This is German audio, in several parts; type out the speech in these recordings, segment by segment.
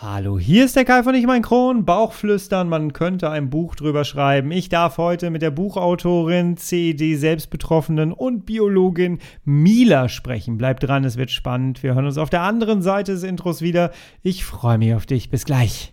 Hallo, hier ist der Kai von Ich mein Kron, Bauchflüstern, man könnte ein Buch drüber schreiben. Ich darf heute mit der Buchautorin, CED Selbstbetroffenen und Biologin Mila sprechen. Bleibt dran, es wird spannend. Wir hören uns auf der anderen Seite des Intros wieder. Ich freue mich auf dich. Bis gleich.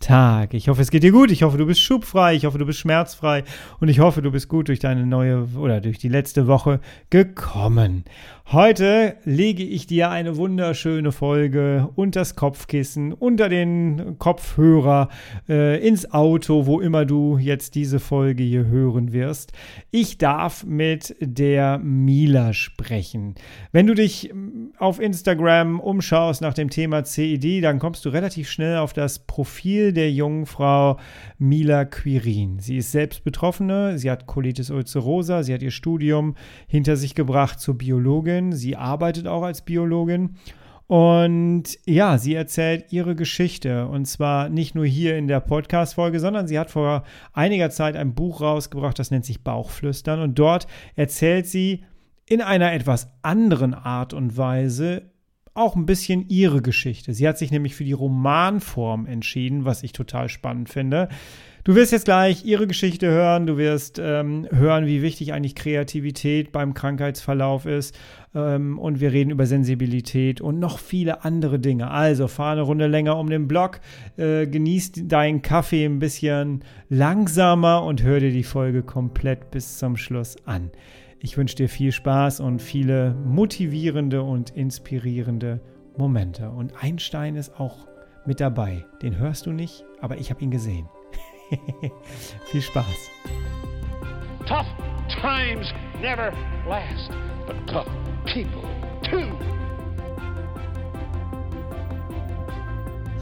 Tag. Ich hoffe, es geht dir gut. Ich hoffe, du bist schubfrei. Ich hoffe, du bist schmerzfrei. Und ich hoffe, du bist gut durch deine neue oder durch die letzte Woche gekommen. Heute lege ich dir eine wunderschöne Folge unter das Kopfkissen, unter den Kopfhörer, äh, ins Auto, wo immer du jetzt diese Folge hier hören wirst. Ich darf mit der Mila sprechen. Wenn du dich auf Instagram umschaust nach dem Thema CED, dann kommst du relativ schnell auf das Profil der jungen Frau Mila Quirin. Sie ist selbst Betroffene, sie hat Colitis ulcerosa, sie hat ihr Studium hinter sich gebracht zur Biologin Biologin, sie arbeitet auch als Biologin. Und ja, sie erzählt ihre Geschichte. Und zwar nicht nur hier in der Podcast-Folge, sondern sie hat vor einiger Zeit ein Buch rausgebracht, das nennt sich Bauchflüstern. Und dort erzählt sie in einer etwas anderen Art und Weise auch ein bisschen ihre Geschichte. Sie hat sich nämlich für die Romanform entschieden, was ich total spannend finde. Du wirst jetzt gleich ihre Geschichte hören, du wirst ähm, hören, wie wichtig eigentlich Kreativität beim Krankheitsverlauf ist ähm, und wir reden über Sensibilität und noch viele andere Dinge. Also fahr eine Runde länger um den Block, äh, genieß deinen Kaffee ein bisschen langsamer und hör dir die Folge komplett bis zum Schluss an. Ich wünsche dir viel Spaß und viele motivierende und inspirierende Momente. Und Einstein ist auch mit dabei. Den hörst du nicht, aber ich habe ihn gesehen. viel Spaß. Tough times never last, but tough people too.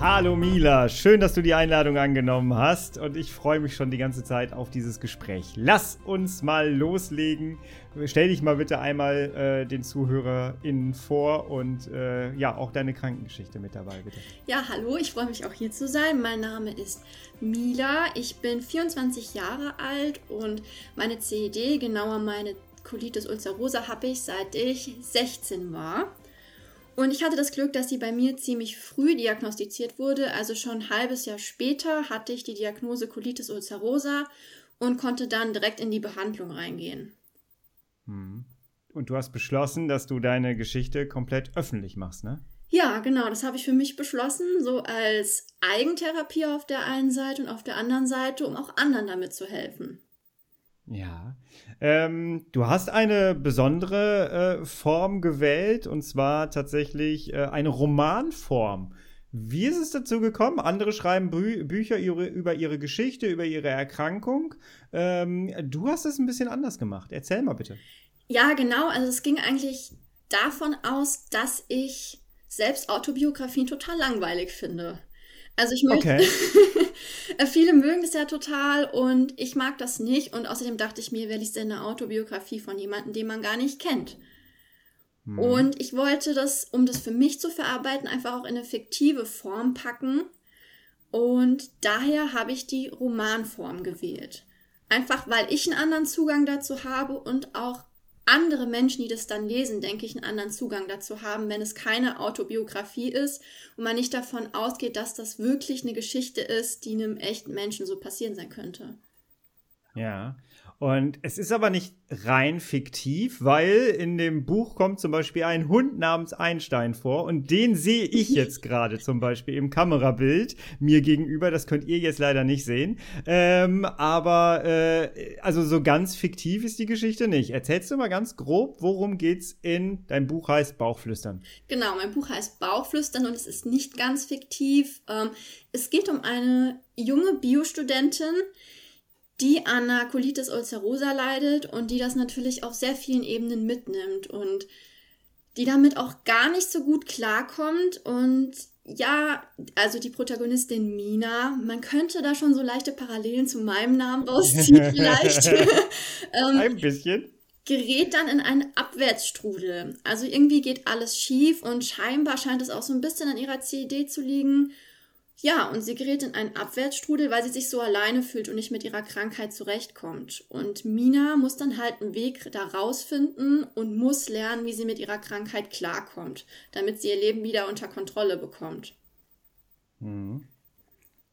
Hallo Mila, schön, dass du die Einladung angenommen hast und ich freue mich schon die ganze Zeit auf dieses Gespräch. Lass uns mal loslegen. Stell dich mal bitte einmal äh, den ZuhörerInnen vor und äh, ja, auch deine Krankengeschichte mit dabei, bitte. Ja, hallo, ich freue mich auch hier zu sein. Mein Name ist Mila, ich bin 24 Jahre alt und meine CED, genauer meine Colitis ulcerosa, habe ich seit ich 16 war. Und ich hatte das Glück, dass sie bei mir ziemlich früh diagnostiziert wurde. Also schon ein halbes Jahr später hatte ich die Diagnose Colitis ulcerosa und konnte dann direkt in die Behandlung reingehen. Hm. Und du hast beschlossen, dass du deine Geschichte komplett öffentlich machst, ne? Ja, genau, das habe ich für mich beschlossen, so als Eigentherapie auf der einen Seite und auf der anderen Seite, um auch anderen damit zu helfen. Ja. Ähm, du hast eine besondere äh, Form gewählt und zwar tatsächlich äh, eine Romanform. Wie ist es dazu gekommen? Andere schreiben Bü Bücher ihre, über ihre Geschichte, über ihre Erkrankung. Ähm, du hast es ein bisschen anders gemacht. Erzähl mal bitte. Ja, genau. Also es ging eigentlich davon aus, dass ich selbst Autobiografien total langweilig finde. Also ich möchte. Okay. Viele mögen das ja total und ich mag das nicht. Und außerdem dachte ich mir, wer liest denn eine Autobiografie von jemandem, den man gar nicht kennt? Hm. Und ich wollte das, um das für mich zu verarbeiten, einfach auch in eine fiktive Form packen. Und daher habe ich die Romanform gewählt. Einfach weil ich einen anderen Zugang dazu habe und auch andere Menschen, die das dann lesen, denke ich, einen anderen Zugang dazu haben, wenn es keine Autobiografie ist und man nicht davon ausgeht, dass das wirklich eine Geschichte ist, die einem echten Menschen so passieren sein könnte. Ja, und es ist aber nicht rein fiktiv, weil in dem Buch kommt zum Beispiel ein Hund namens Einstein vor und den sehe ich jetzt gerade zum Beispiel im Kamerabild mir gegenüber. Das könnt ihr jetzt leider nicht sehen. Ähm, aber äh, also so ganz fiktiv ist die Geschichte nicht. Erzählst du mal ganz grob, worum geht's in dein Buch heißt Bauchflüstern? Genau, mein Buch heißt Bauchflüstern und es ist nicht ganz fiktiv. Ähm, es geht um eine junge Biostudentin, die an einer Colitis ulcerosa leidet und die das natürlich auf sehr vielen Ebenen mitnimmt und die damit auch gar nicht so gut klarkommt und ja, also die Protagonistin Mina, man könnte da schon so leichte Parallelen zu meinem Namen rausziehen, vielleicht. ähm, Ein bisschen. gerät dann in einen Abwärtsstrudel. Also irgendwie geht alles schief und scheinbar scheint es auch so ein bisschen an ihrer CED zu liegen. Ja, und sie gerät in einen Abwärtsstrudel, weil sie sich so alleine fühlt und nicht mit ihrer Krankheit zurechtkommt. Und Mina muss dann halt einen Weg da rausfinden und muss lernen, wie sie mit ihrer Krankheit klarkommt, damit sie ihr Leben wieder unter Kontrolle bekommt. Mhm.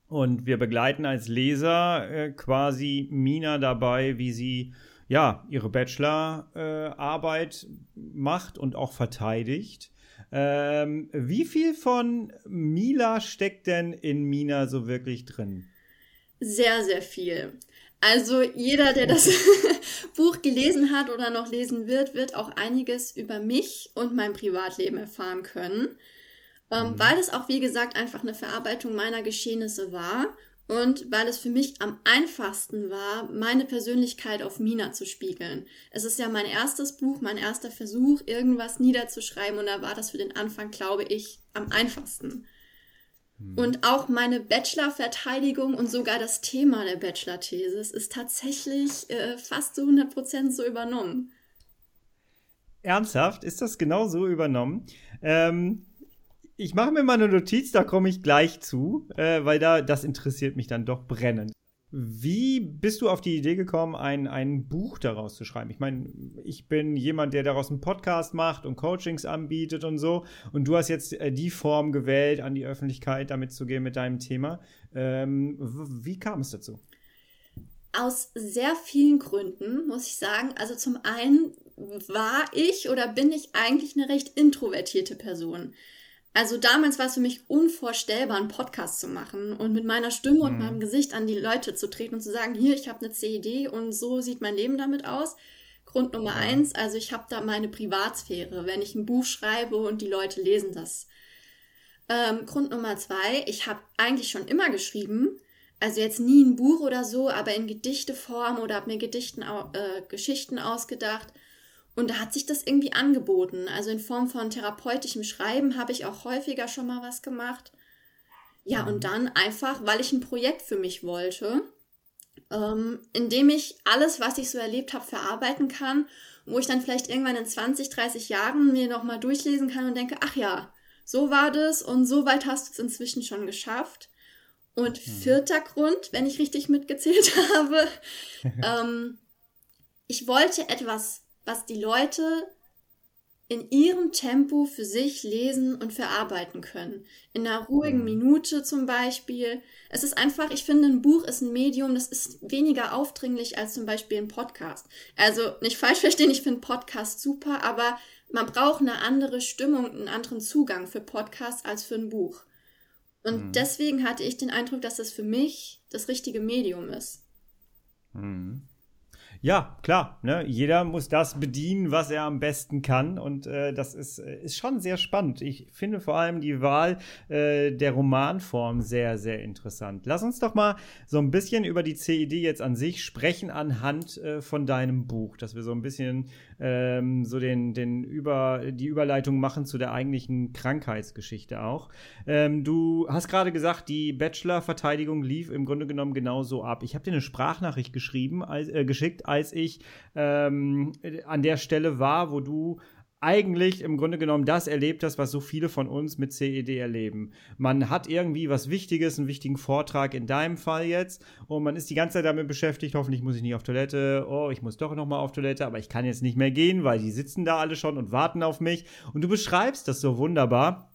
Und wir begleiten als Leser äh, quasi Mina dabei, wie sie ja ihre Bachelorarbeit äh, macht und auch verteidigt. Ähm, wie viel von Mila steckt denn in Mina so wirklich drin? Sehr, sehr viel. Also jeder, der das Buch gelesen hat oder noch lesen wird, wird auch einiges über mich und mein Privatleben erfahren können. Ähm, mhm. Weil es auch, wie gesagt, einfach eine Verarbeitung meiner Geschehnisse war und weil es für mich am einfachsten war, meine Persönlichkeit auf Mina zu spiegeln. Es ist ja mein erstes Buch, mein erster Versuch, irgendwas niederzuschreiben und da war das für den Anfang, glaube ich, am einfachsten. Mhm. Und auch meine Bachelor-Verteidigung und sogar das Thema der Bachelor-Thesis ist tatsächlich äh, fast zu 100% so übernommen. Ernsthaft? Ist das genau so übernommen? Ähm, ich mache mir mal eine Notiz, da komme ich gleich zu, äh, weil da das interessiert mich dann doch brennend. Wie bist du auf die Idee gekommen, ein, ein Buch daraus zu schreiben? Ich meine, ich bin jemand, der daraus einen Podcast macht und Coachings anbietet und so. Und du hast jetzt äh, die Form gewählt, an die Öffentlichkeit damit zu gehen mit deinem Thema. Ähm, wie kam es dazu? Aus sehr vielen Gründen, muss ich sagen. Also zum einen war ich oder bin ich eigentlich eine recht introvertierte Person. Also damals war es für mich unvorstellbar, einen Podcast zu machen und mit meiner Stimme und mhm. meinem Gesicht an die Leute zu treten und zu sagen, hier, ich habe eine CED und so sieht mein Leben damit aus. Grund Nummer ja. eins, also ich habe da meine Privatsphäre, wenn ich ein Buch schreibe und die Leute lesen das. Ähm, Grund Nummer zwei, ich habe eigentlich schon immer geschrieben, also jetzt nie ein Buch oder so, aber in Gedichteform oder habe mir Gedichten, äh, Geschichten ausgedacht und da hat sich das irgendwie angeboten. Also in Form von therapeutischem Schreiben habe ich auch häufiger schon mal was gemacht. Ja, und dann einfach, weil ich ein Projekt für mich wollte, ähm, in dem ich alles, was ich so erlebt habe, verarbeiten kann, wo ich dann vielleicht irgendwann in 20, 30 Jahren mir nochmal durchlesen kann und denke, ach ja, so war das und so weit hast du es inzwischen schon geschafft. Und hm. vierter Grund, wenn ich richtig mitgezählt habe, ähm, ich wollte etwas was die Leute in ihrem Tempo für sich lesen und verarbeiten können. In einer ruhigen mhm. Minute zum Beispiel. Es ist einfach, ich finde, ein Buch ist ein Medium, das ist weniger aufdringlich als zum Beispiel ein Podcast. Also nicht falsch verstehen, ich finde Podcast super, aber man braucht eine andere Stimmung, einen anderen Zugang für Podcasts als für ein Buch. Und mhm. deswegen hatte ich den Eindruck, dass das für mich das richtige Medium ist. Mhm. Ja, klar. Ne? Jeder muss das bedienen, was er am besten kann. Und äh, das ist, äh, ist schon sehr spannend. Ich finde vor allem die Wahl äh, der Romanform sehr, sehr interessant. Lass uns doch mal so ein bisschen über die CED jetzt an sich sprechen anhand äh, von deinem Buch, dass wir so ein bisschen ähm, so den, den über, die Überleitung machen zu der eigentlichen Krankheitsgeschichte auch. Ähm, du hast gerade gesagt, die Bachelor-Verteidigung lief im Grunde genommen genauso ab. Ich habe dir eine Sprachnachricht geschrieben, als, äh, geschickt, ich ähm, an der Stelle war, wo du eigentlich im Grunde genommen das erlebt hast, was so viele von uns mit CED erleben. Man hat irgendwie was Wichtiges, einen wichtigen Vortrag in deinem Fall jetzt und man ist die ganze Zeit damit beschäftigt, hoffentlich muss ich nicht auf Toilette, oh, ich muss doch noch mal auf Toilette, aber ich kann jetzt nicht mehr gehen, weil die sitzen da alle schon und warten auf mich und du beschreibst das so wunderbar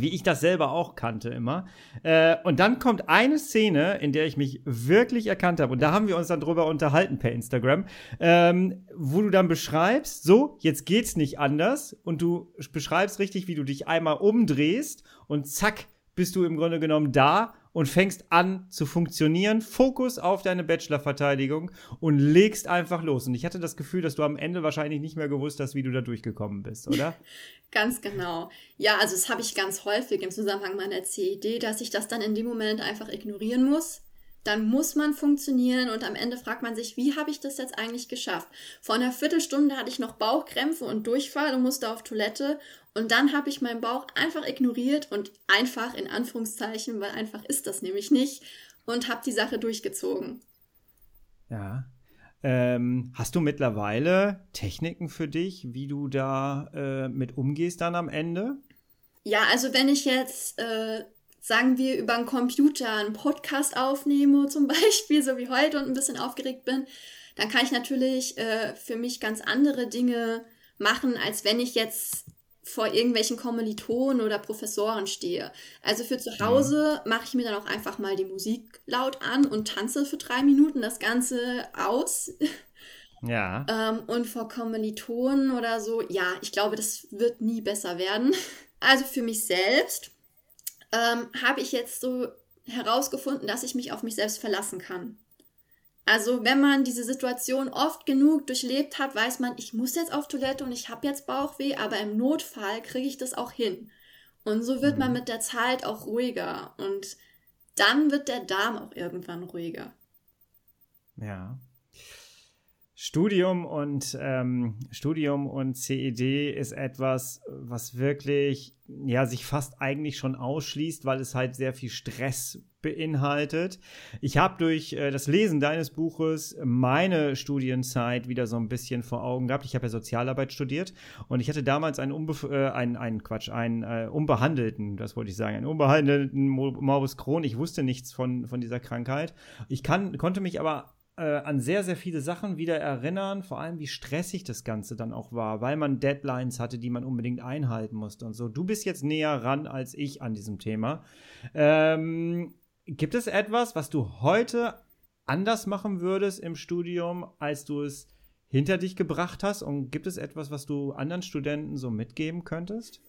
wie ich das selber auch kannte immer. Äh, und dann kommt eine Szene, in der ich mich wirklich erkannt habe. Und da haben wir uns dann drüber unterhalten per Instagram, ähm, wo du dann beschreibst, so, jetzt geht's nicht anders. Und du beschreibst richtig, wie du dich einmal umdrehst und zack, bist du im Grunde genommen da und fängst an zu funktionieren. Fokus auf deine Bachelorverteidigung und legst einfach los. Und ich hatte das Gefühl, dass du am Ende wahrscheinlich nicht mehr gewusst hast, wie du da durchgekommen bist, oder? ganz genau. Ja, also das habe ich ganz häufig im Zusammenhang meiner CID, dass ich das dann in dem Moment einfach ignorieren muss dann muss man funktionieren und am Ende fragt man sich, wie habe ich das jetzt eigentlich geschafft? Vor einer Viertelstunde hatte ich noch Bauchkrämpfe und Durchfall und musste auf Toilette und dann habe ich meinen Bauch einfach ignoriert und einfach in Anführungszeichen, weil einfach ist das nämlich nicht und habe die Sache durchgezogen. Ja. Ähm, hast du mittlerweile Techniken für dich, wie du da äh, mit umgehst dann am Ende? Ja, also wenn ich jetzt, äh, sagen wir, über einen Computer einen Podcast aufnehme, zum Beispiel, so wie heute und ein bisschen aufgeregt bin, dann kann ich natürlich äh, für mich ganz andere Dinge machen, als wenn ich jetzt vor irgendwelchen Kommilitonen oder Professoren stehe. Also für zu Hause mhm. mache ich mir dann auch einfach mal die Musik laut an und tanze für drei Minuten das Ganze aus. Ja. ähm, und vor Kommilitonen oder so, ja, ich glaube, das wird nie besser werden. Also für mich selbst ähm, habe ich jetzt so herausgefunden, dass ich mich auf mich selbst verlassen kann. Also wenn man diese Situation oft genug durchlebt hat, weiß man, ich muss jetzt auf Toilette und ich habe jetzt Bauchweh, aber im Notfall kriege ich das auch hin. Und so wird man mhm. mit der Zeit auch ruhiger und dann wird der Darm auch irgendwann ruhiger. Ja. Studium und ähm, Studium und CED ist etwas, was wirklich ja sich fast eigentlich schon ausschließt, weil es halt sehr viel Stress beinhaltet. Ich habe durch äh, das Lesen deines Buches meine Studienzeit wieder so ein bisschen vor Augen gehabt. Ich habe ja Sozialarbeit studiert und ich hatte damals einen, Unbe äh, einen, einen Quatsch, einen äh, unbehandelten, das wollte ich sagen, einen unbehandelten Morbus Crohn. Ich wusste nichts von, von dieser Krankheit. Ich kann, konnte mich aber äh, an sehr, sehr viele Sachen wieder erinnern, vor allem wie stressig das Ganze dann auch war, weil man Deadlines hatte, die man unbedingt einhalten musste und so. Du bist jetzt näher ran als ich an diesem Thema. Ähm, gibt es etwas, was du heute anders machen würdest im Studium, als du es hinter dich gebracht hast? Und gibt es etwas, was du anderen Studenten so mitgeben könntest?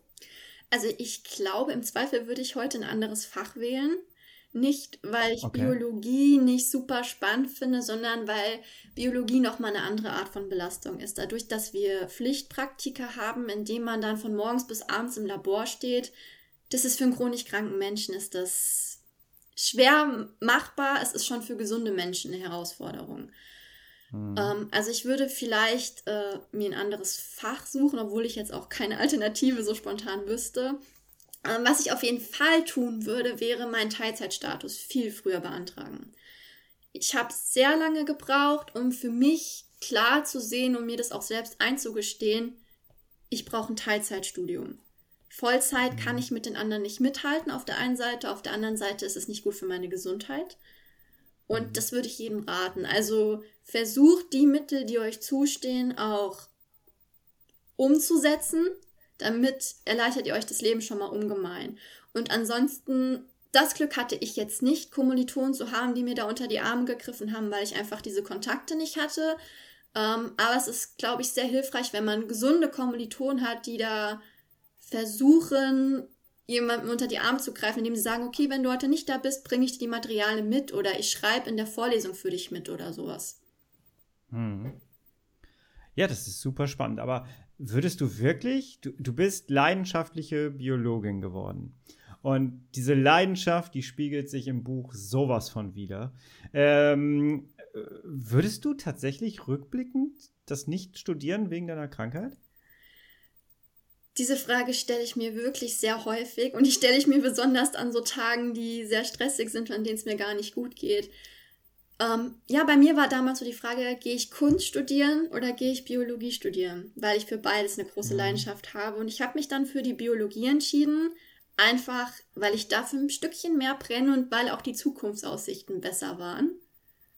Also ich glaube, im Zweifel würde ich heute ein anderes Fach wählen. Nicht, weil ich okay. Biologie nicht super spannend finde, sondern weil Biologie nochmal eine andere Art von Belastung ist. Dadurch, dass wir Pflichtpraktika haben, in denen man dann von morgens bis abends im Labor steht, das ist für einen chronisch kranken Menschen ist das schwer machbar. Es ist schon für gesunde Menschen eine Herausforderung. Hm. Ähm, also ich würde vielleicht äh, mir ein anderes Fach suchen, obwohl ich jetzt auch keine Alternative so spontan wüsste. Ähm, was ich auf jeden Fall tun würde, wäre meinen Teilzeitstatus viel früher beantragen. Ich habe sehr lange gebraucht, um für mich klar zu sehen und mir das auch selbst einzugestehen, ich brauche ein Teilzeitstudium. Vollzeit kann mhm. ich mit den anderen nicht mithalten auf der einen Seite, auf der anderen Seite ist es nicht gut für meine Gesundheit. Und mhm. das würde ich jedem raten. Also versucht die Mittel, die euch zustehen, auch umzusetzen damit erleichtert ihr euch das Leben schon mal ungemein. Und ansonsten, das Glück hatte ich jetzt nicht, Kommilitonen zu haben, die mir da unter die Arme gegriffen haben, weil ich einfach diese Kontakte nicht hatte. Ähm, aber es ist, glaube ich, sehr hilfreich, wenn man gesunde Kommilitonen hat, die da versuchen, jemandem unter die Arme zu greifen, indem sie sagen, okay, wenn du heute nicht da bist, bringe ich dir die Materialien mit oder ich schreibe in der Vorlesung für dich mit oder sowas. Hm. Ja, das ist super spannend. Aber würdest du wirklich, du, du bist leidenschaftliche Biologin geworden. Und diese Leidenschaft, die spiegelt sich im Buch sowas von wieder. Ähm, würdest du tatsächlich rückblickend das nicht studieren wegen deiner Krankheit? Diese Frage stelle ich mir wirklich sehr häufig und die stelle ich mir besonders an so Tagen, die sehr stressig sind, an denen es mir gar nicht gut geht. Ähm, ja, bei mir war damals so die Frage, gehe ich Kunst studieren oder gehe ich Biologie studieren, weil ich für beides eine große mhm. Leidenschaft habe. Und ich habe mich dann für die Biologie entschieden, einfach weil ich dafür ein Stückchen mehr brenne und weil auch die Zukunftsaussichten besser waren.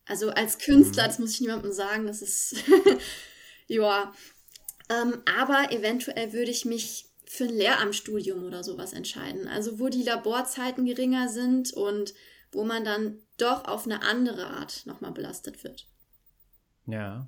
Also als Künstler, mhm. das muss ich niemandem sagen, das ist, ja. Ähm, aber eventuell würde ich mich für ein Lehramtsstudium oder sowas entscheiden. Also wo die Laborzeiten geringer sind und wo man dann doch auf eine andere Art nochmal belastet wird. Ja.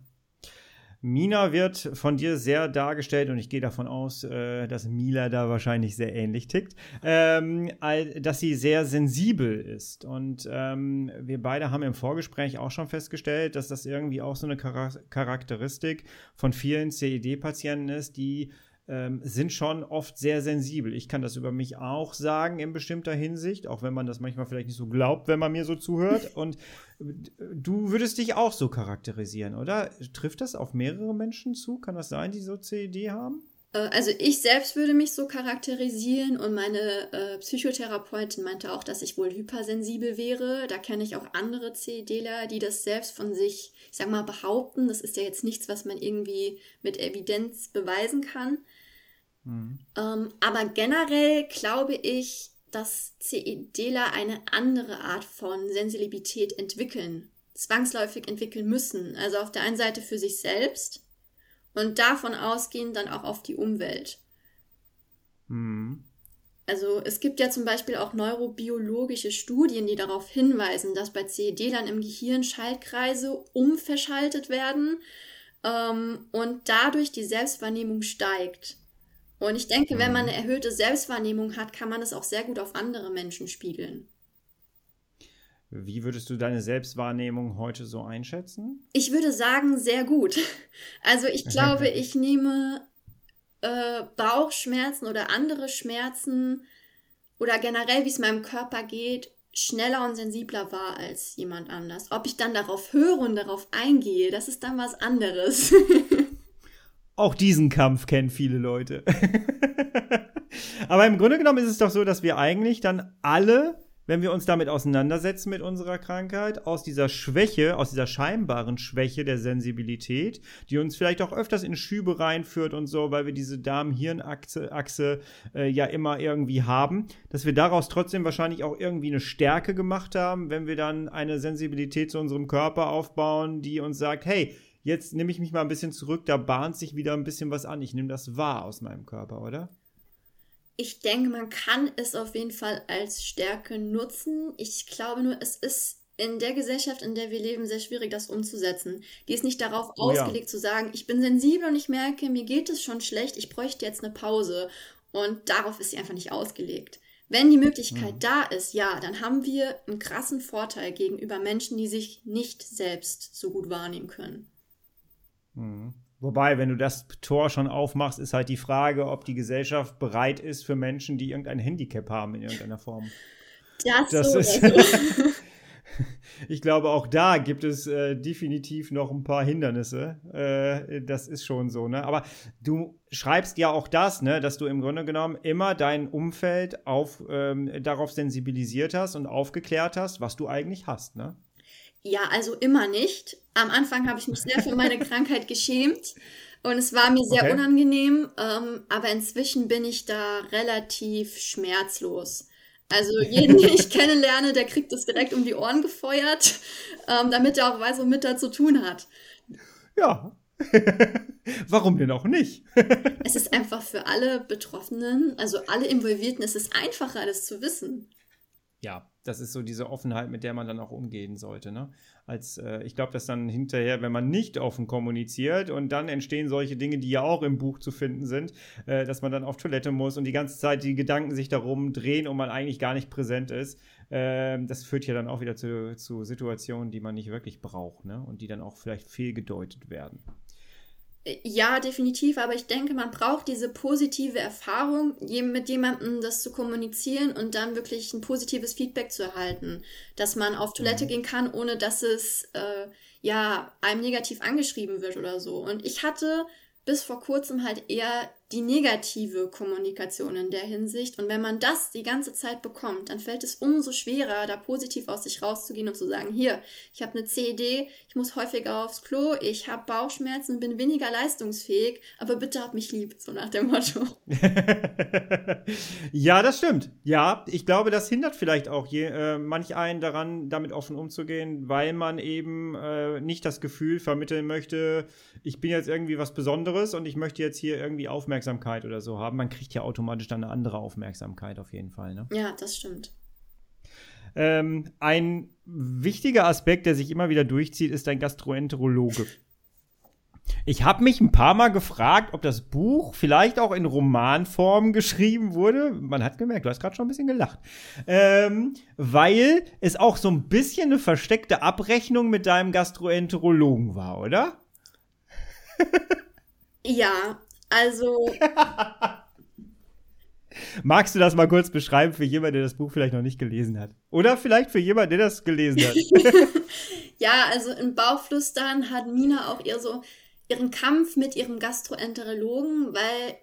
Mina wird von dir sehr dargestellt und ich gehe davon aus, äh, dass Mila da wahrscheinlich sehr ähnlich tickt, ähm, dass sie sehr sensibel ist. Und ähm, wir beide haben im Vorgespräch auch schon festgestellt, dass das irgendwie auch so eine Charakteristik von vielen CED-Patienten ist, die ähm, sind schon oft sehr sensibel. Ich kann das über mich auch sagen in bestimmter Hinsicht, auch wenn man das manchmal vielleicht nicht so glaubt, wenn man mir so zuhört. Und du würdest dich auch so charakterisieren, oder? Trifft das auf mehrere Menschen zu? Kann das sein, die so CED haben? Äh, also ich selbst würde mich so charakterisieren und meine äh, Psychotherapeutin meinte auch, dass ich wohl hypersensibel wäre. Da kenne ich auch andere CEDler, die das selbst von sich, ich sag mal, behaupten. Das ist ja jetzt nichts, was man irgendwie mit Evidenz beweisen kann. Mhm. Ähm, aber generell glaube ich, dass CEDler eine andere Art von Sensibilität entwickeln, zwangsläufig entwickeln müssen. Also auf der einen Seite für sich selbst und davon ausgehend dann auch auf die Umwelt. Mhm. Also es gibt ja zum Beispiel auch neurobiologische Studien, die darauf hinweisen, dass bei CED-Lern im Gehirn Schaltkreise umverschaltet werden ähm, und dadurch die Selbstwahrnehmung steigt. Und ich denke, wenn man mhm. eine erhöhte Selbstwahrnehmung hat, kann man es auch sehr gut auf andere Menschen spiegeln. Wie würdest du deine Selbstwahrnehmung heute so einschätzen? Ich würde sagen, sehr gut. Also ich glaube, ich nehme äh, Bauchschmerzen oder andere Schmerzen oder generell, wie es meinem Körper geht, schneller und sensibler wahr als jemand anders. Ob ich dann darauf höre und darauf eingehe, das ist dann was anderes. Auch diesen Kampf kennen viele Leute. Aber im Grunde genommen ist es doch so, dass wir eigentlich dann alle wenn wir uns damit auseinandersetzen mit unserer Krankheit, aus dieser Schwäche, aus dieser scheinbaren Schwäche der Sensibilität, die uns vielleicht auch öfters in Schübe reinführt und so, weil wir diese Darm-Hirn-Achse Achse, äh, ja immer irgendwie haben, dass wir daraus trotzdem wahrscheinlich auch irgendwie eine Stärke gemacht haben, wenn wir dann eine Sensibilität zu unserem Körper aufbauen, die uns sagt, hey, jetzt nehme ich mich mal ein bisschen zurück, da bahnt sich wieder ein bisschen was an, ich nehme das wahr aus meinem Körper, oder? Ich denke, man kann es auf jeden Fall als Stärke nutzen. Ich glaube nur, es ist in der Gesellschaft, in der wir leben, sehr schwierig, das umzusetzen. Die ist nicht darauf oh, ausgelegt ja. zu sagen, ich bin sensibel und ich merke, mir geht es schon schlecht, ich bräuchte jetzt eine Pause. Und darauf ist sie einfach nicht ausgelegt. Wenn die Möglichkeit mhm. da ist, ja, dann haben wir einen krassen Vorteil gegenüber Menschen, die sich nicht selbst so gut wahrnehmen können. Mhm. Wobei, wenn du das Tor schon aufmachst, ist halt die Frage, ob die Gesellschaft bereit ist für Menschen, die irgendein Handicap haben in irgendeiner Form. Das, das so ist. ich glaube, auch da gibt es äh, definitiv noch ein paar Hindernisse. Äh, das ist schon so, ne? Aber du schreibst ja auch das, ne, dass du im Grunde genommen immer dein Umfeld auf, ähm, darauf sensibilisiert hast und aufgeklärt hast, was du eigentlich hast, ne? Ja, also immer nicht. Am Anfang habe ich mich sehr für meine Krankheit geschämt und es war mir sehr okay. unangenehm, ähm, aber inzwischen bin ich da relativ schmerzlos. Also jeden, den ich kennenlerne, der kriegt das direkt um die Ohren gefeuert, ähm, damit er auch weiß, womit er zu tun hat. Ja. Warum denn auch nicht? es ist einfach für alle Betroffenen, also alle Involvierten, es ist einfacher, das zu wissen. Ja, das ist so diese Offenheit, mit der man dann auch umgehen sollte. Ne? Als äh, ich glaube, dass dann hinterher, wenn man nicht offen kommuniziert und dann entstehen solche Dinge, die ja auch im Buch zu finden sind, äh, dass man dann auf Toilette muss und die ganze Zeit die Gedanken sich darum drehen und man eigentlich gar nicht präsent ist. Äh, das führt ja dann auch wieder zu, zu Situationen, die man nicht wirklich braucht, ne? Und die dann auch vielleicht fehlgedeutet werden. Ja, definitiv, aber ich denke, man braucht diese positive Erfahrung, mit jemandem das zu kommunizieren und dann wirklich ein positives Feedback zu erhalten, dass man auf Toilette mhm. gehen kann, ohne dass es äh, ja einem negativ angeschrieben wird oder so. Und ich hatte bis vor kurzem halt eher die negative Kommunikation in der Hinsicht. Und wenn man das die ganze Zeit bekommt, dann fällt es umso schwerer, da positiv aus sich rauszugehen und zu sagen, hier, ich habe eine CED, ich muss häufiger aufs Klo, ich habe Bauchschmerzen und bin weniger leistungsfähig, aber bitte hab mich lieb, so nach dem Motto. ja, das stimmt. Ja, ich glaube, das hindert vielleicht auch je, äh, manch einen daran, damit offen umzugehen, weil man eben äh, nicht das Gefühl vermitteln möchte, ich bin jetzt irgendwie was Besonderes und ich möchte jetzt hier irgendwie aufmerksam Aufmerksamkeit oder so haben. Man kriegt ja automatisch dann eine andere Aufmerksamkeit auf jeden Fall. Ne? Ja, das stimmt. Ähm, ein wichtiger Aspekt, der sich immer wieder durchzieht, ist ein Gastroenterologe. Ich habe mich ein paar Mal gefragt, ob das Buch vielleicht auch in Romanform geschrieben wurde. Man hat gemerkt, du hast gerade schon ein bisschen gelacht. Ähm, weil es auch so ein bisschen eine versteckte Abrechnung mit deinem Gastroenterologen war, oder? ja, also. Magst du das mal kurz beschreiben für jemanden, der das Buch vielleicht noch nicht gelesen hat? Oder vielleicht für jemanden, der das gelesen hat? ja, also in Bauchflüstern hat Mina auch eher so ihren Kampf mit ihrem Gastroenterologen, weil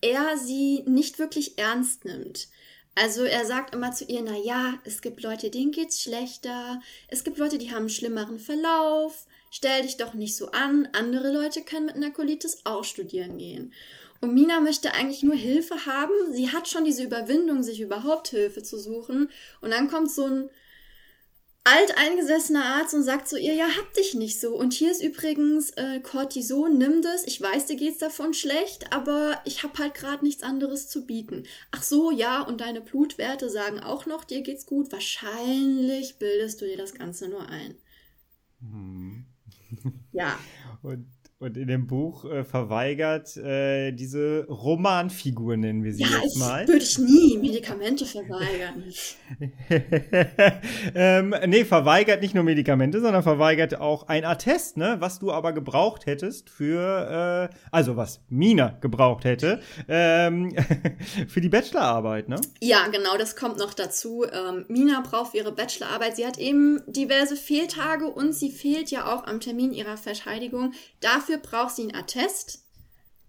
er sie nicht wirklich ernst nimmt. Also er sagt immer zu ihr, na ja, es gibt Leute, denen geht's schlechter, es gibt Leute, die haben einen schlimmeren Verlauf, stell dich doch nicht so an, andere Leute können mit einer Colitis auch studieren gehen. Und Mina möchte eigentlich nur Hilfe haben. Sie hat schon diese Überwindung, sich überhaupt Hilfe zu suchen. Und dann kommt so ein alteingesessener Arzt und sagt zu ihr, ja, hab dich nicht so. Und hier ist übrigens äh, Cortison, nimm das. Ich weiß, dir geht's davon schlecht, aber ich hab halt gerade nichts anderes zu bieten. Ach so, ja, und deine Blutwerte sagen auch noch, dir geht's gut. Wahrscheinlich bildest du dir das Ganze nur ein. Hm. Ja. Und und in dem Buch äh, verweigert äh, diese Romanfigur, nennen wir sie ja, jetzt mal. Würde ich nie Medikamente verweigern. ähm, nee, verweigert nicht nur Medikamente, sondern verweigert auch ein Attest, ne? Was du aber gebraucht hättest für, äh, also was Mina gebraucht hätte, ähm, für die Bachelorarbeit, ne? Ja, genau, das kommt noch dazu. Ähm, Mina braucht ihre Bachelorarbeit. Sie hat eben diverse Fehltage und sie fehlt ja auch am Termin ihrer Verteidigung. Dafür dafür braucht sie einen Attest.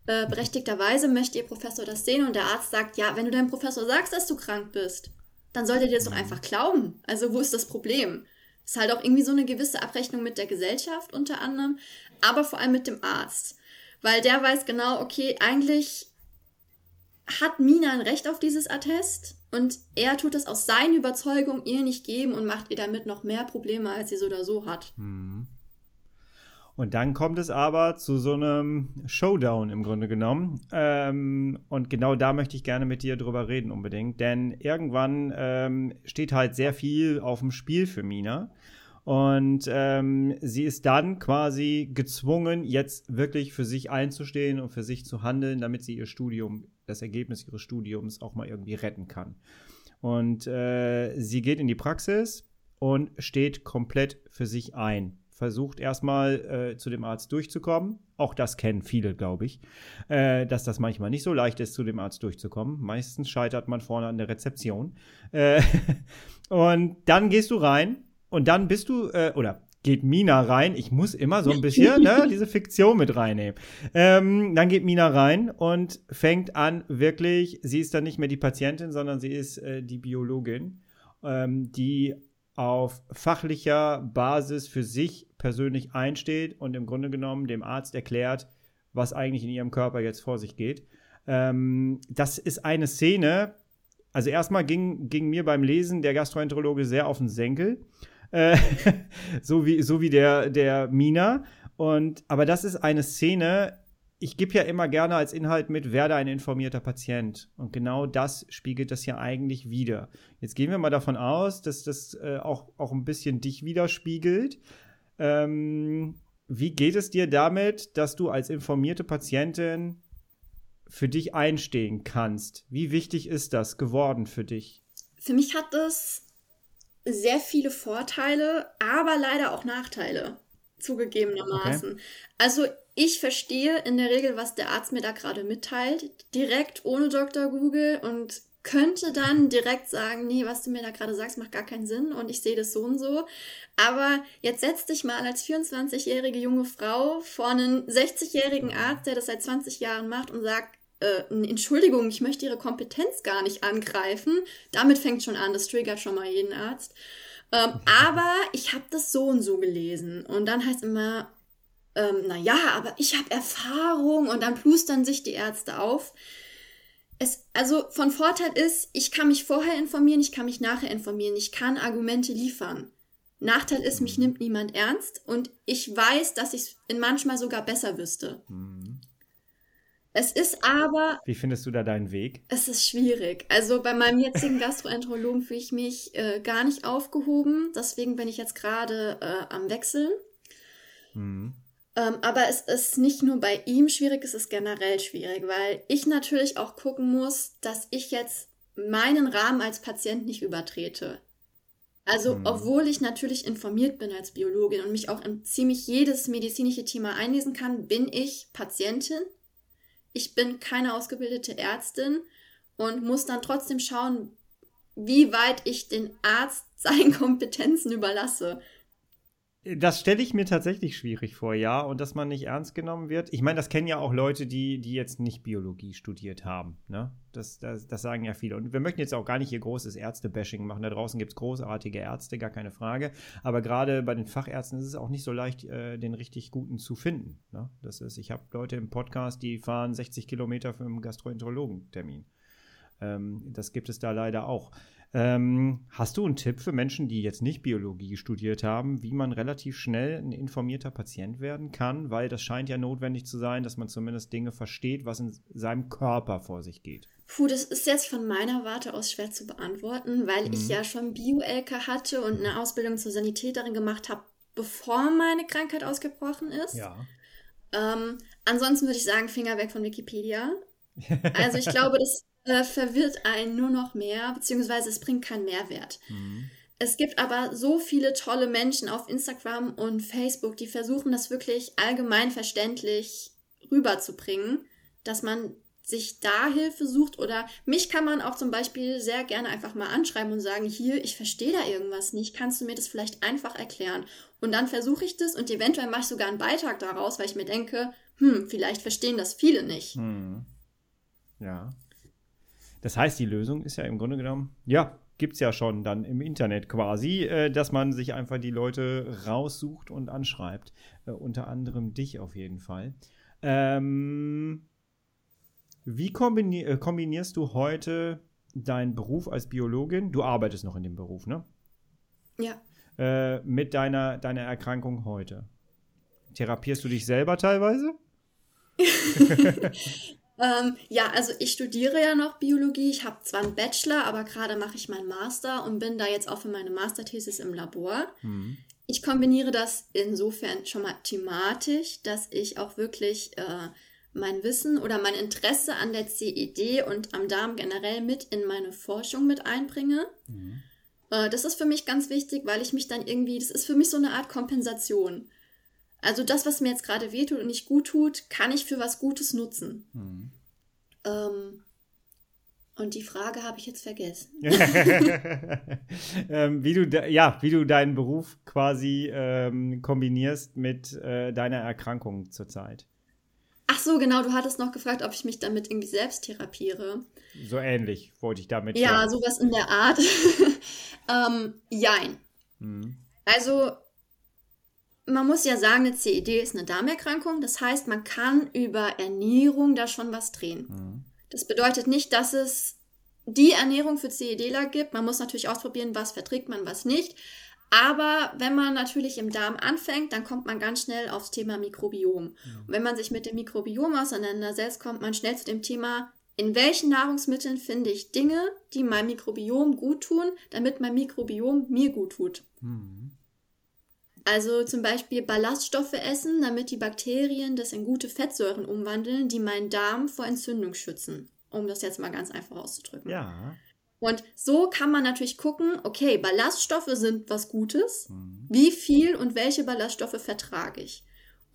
Äh, berechtigterweise möchte ihr Professor das sehen und der Arzt sagt, ja, wenn du deinem Professor sagst, dass du krank bist, dann sollte dir das doch einfach glauben. Also wo ist das Problem? Ist halt auch irgendwie so eine gewisse Abrechnung mit der Gesellschaft unter anderem, aber vor allem mit dem Arzt. Weil der weiß genau, okay, eigentlich hat Mina ein Recht auf dieses Attest und er tut es aus seiner Überzeugung ihr nicht geben und macht ihr damit noch mehr Probleme, als sie so oder so hat. Mhm. Und dann kommt es aber zu so einem Showdown im Grunde genommen. Ähm, und genau da möchte ich gerne mit dir drüber reden unbedingt. Denn irgendwann ähm, steht halt sehr viel auf dem Spiel für Mina. Und ähm, sie ist dann quasi gezwungen, jetzt wirklich für sich einzustehen und für sich zu handeln, damit sie ihr Studium, das Ergebnis ihres Studiums auch mal irgendwie retten kann. Und äh, sie geht in die Praxis und steht komplett für sich ein versucht erstmal äh, zu dem Arzt durchzukommen. Auch das kennen viele, glaube ich, äh, dass das manchmal nicht so leicht ist, zu dem Arzt durchzukommen. Meistens scheitert man vorne an der Rezeption. Äh, und dann gehst du rein und dann bist du, äh, oder geht Mina rein. Ich muss immer so ein bisschen ne, diese Fiktion mit reinnehmen. Ähm, dann geht Mina rein und fängt an, wirklich, sie ist dann nicht mehr die Patientin, sondern sie ist äh, die Biologin, ähm, die auf fachlicher Basis für sich persönlich einsteht und im Grunde genommen dem Arzt erklärt, was eigentlich in ihrem Körper jetzt vor sich geht. Ähm, das ist eine Szene, also erstmal ging, ging mir beim Lesen der Gastroenterologe sehr auf den Senkel, äh, so wie, so wie der, der Mina. Und, aber das ist eine Szene, ich gebe ja immer gerne als Inhalt mit, werde ein informierter Patient. Und genau das spiegelt das ja eigentlich wieder. Jetzt gehen wir mal davon aus, dass das äh, auch, auch ein bisschen dich widerspiegelt. Ähm, wie geht es dir damit, dass du als informierte Patientin für dich einstehen kannst? Wie wichtig ist das geworden für dich? Für mich hat das sehr viele Vorteile, aber leider auch Nachteile zugegebenermaßen. Okay. Also ich verstehe in der Regel, was der Arzt mir da gerade mitteilt, direkt ohne Dr. Google und könnte dann direkt sagen, nee, was du mir da gerade sagst, macht gar keinen Sinn und ich sehe das so und so. Aber jetzt setz dich mal als 24-jährige junge Frau vor einen 60-jährigen Arzt, der das seit 20 Jahren macht und sagt, äh, Entschuldigung, ich möchte Ihre Kompetenz gar nicht angreifen. Damit fängt schon an, das triggert schon mal jeden Arzt. Ähm, aber ich habe das so und so gelesen. Und dann heißt immer, ähm, na ja, aber ich habe Erfahrung und dann plustern sich die Ärzte auf. Es, also von Vorteil ist, ich kann mich vorher informieren, ich kann mich nachher informieren, ich kann Argumente liefern. Nachteil ist, mich nimmt niemand ernst und ich weiß, dass ich es in manchmal sogar besser wüsste. Mhm. Es ist aber. Wie findest du da deinen Weg? Es ist schwierig. Also bei meinem jetzigen Gastroenterologen fühle ich mich äh, gar nicht aufgehoben. Deswegen bin ich jetzt gerade äh, am Wechseln. Mhm. Ähm, aber es ist nicht nur bei ihm schwierig, es ist generell schwierig, weil ich natürlich auch gucken muss, dass ich jetzt meinen Rahmen als Patient nicht übertrete. Also, mhm. obwohl ich natürlich informiert bin als Biologin und mich auch in ziemlich jedes medizinische Thema einlesen kann, bin ich Patientin. Ich bin keine ausgebildete Ärztin und muss dann trotzdem schauen, wie weit ich den Arzt seinen Kompetenzen überlasse. Das stelle ich mir tatsächlich schwierig vor, ja. Und dass man nicht ernst genommen wird. Ich meine, das kennen ja auch Leute, die, die jetzt nicht Biologie studiert haben. Ne? Das, das, das sagen ja viele. Und wir möchten jetzt auch gar nicht hier großes Ärzte-Bashing machen. Da draußen gibt es großartige Ärzte, gar keine Frage. Aber gerade bei den Fachärzten ist es auch nicht so leicht, äh, den richtig guten zu finden. Ne? Das ist, ich habe Leute im Podcast, die fahren 60 Kilometer für einen Gastroenterologentermin. Ähm, das gibt es da leider auch. Ähm, hast du einen Tipp für Menschen, die jetzt nicht Biologie studiert haben, wie man relativ schnell ein informierter Patient werden kann? Weil das scheint ja notwendig zu sein, dass man zumindest Dinge versteht, was in seinem Körper vor sich geht. Puh, das ist jetzt von meiner Warte aus schwer zu beantworten, weil mhm. ich ja schon Bio-LK hatte und eine Ausbildung zur Sanitäterin gemacht habe, bevor meine Krankheit ausgebrochen ist. Ja. Ähm, ansonsten würde ich sagen, Finger weg von Wikipedia. Also ich glaube, das äh, verwirrt einen nur noch mehr, beziehungsweise es bringt keinen Mehrwert. Mhm. Es gibt aber so viele tolle Menschen auf Instagram und Facebook, die versuchen, das wirklich allgemein verständlich rüberzubringen, dass man sich da Hilfe sucht oder mich kann man auch zum Beispiel sehr gerne einfach mal anschreiben und sagen, hier, ich verstehe da irgendwas nicht, kannst du mir das vielleicht einfach erklären? Und dann versuche ich das und eventuell mache ich sogar einen Beitrag daraus, weil ich mir denke, hm, vielleicht verstehen das viele nicht. Hm. Ja. Das heißt, die Lösung ist ja im Grunde genommen, ja, gibt es ja schon dann im Internet quasi, äh, dass man sich einfach die Leute raussucht und anschreibt. Äh, unter anderem dich auf jeden Fall. Ähm, wie kombini äh, kombinierst du heute deinen Beruf als Biologin? Du arbeitest noch in dem Beruf, ne? Ja. Äh, mit deiner, deiner Erkrankung heute. Therapierst du dich selber teilweise? Ähm, ja, also ich studiere ja noch Biologie. Ich habe zwar einen Bachelor, aber gerade mache ich meinen Master und bin da jetzt auch für meine Masterthesis im Labor. Mhm. Ich kombiniere das insofern schon mal thematisch, dass ich auch wirklich äh, mein Wissen oder mein Interesse an der CED und am Darm generell mit in meine Forschung mit einbringe. Mhm. Äh, das ist für mich ganz wichtig, weil ich mich dann irgendwie, das ist für mich so eine Art Kompensation. Also das, was mir jetzt gerade wehtut und nicht gut tut, kann ich für was Gutes nutzen. Mhm. Ähm, und die Frage habe ich jetzt vergessen. ähm, wie du ja, wie du deinen Beruf quasi ähm, kombinierst mit äh, deiner Erkrankung zurzeit. Ach so, genau. Du hattest noch gefragt, ob ich mich damit irgendwie selbst therapiere. So ähnlich wollte ich damit. Ja, sagen. sowas in der Art. ähm, jein. Mhm. Also man muss ja sagen, eine CED ist eine Darmerkrankung. Das heißt, man kann über Ernährung da schon was drehen. Mhm. Das bedeutet nicht, dass es die Ernährung für CEDler gibt. Man muss natürlich ausprobieren, was verträgt man, was nicht. Aber wenn man natürlich im Darm anfängt, dann kommt man ganz schnell aufs Thema Mikrobiom. Mhm. Und wenn man sich mit dem Mikrobiom auseinandersetzt, kommt man schnell zu dem Thema, in welchen Nahrungsmitteln finde ich Dinge, die meinem Mikrobiom gut tun, damit mein Mikrobiom mir gut tut. Mhm. Also zum Beispiel Ballaststoffe essen, damit die Bakterien das in gute Fettsäuren umwandeln, die meinen Darm vor Entzündung schützen. Um das jetzt mal ganz einfach auszudrücken. Ja. Und so kann man natürlich gucken, okay, Ballaststoffe sind was Gutes. Mhm. Wie viel und welche Ballaststoffe vertrage ich?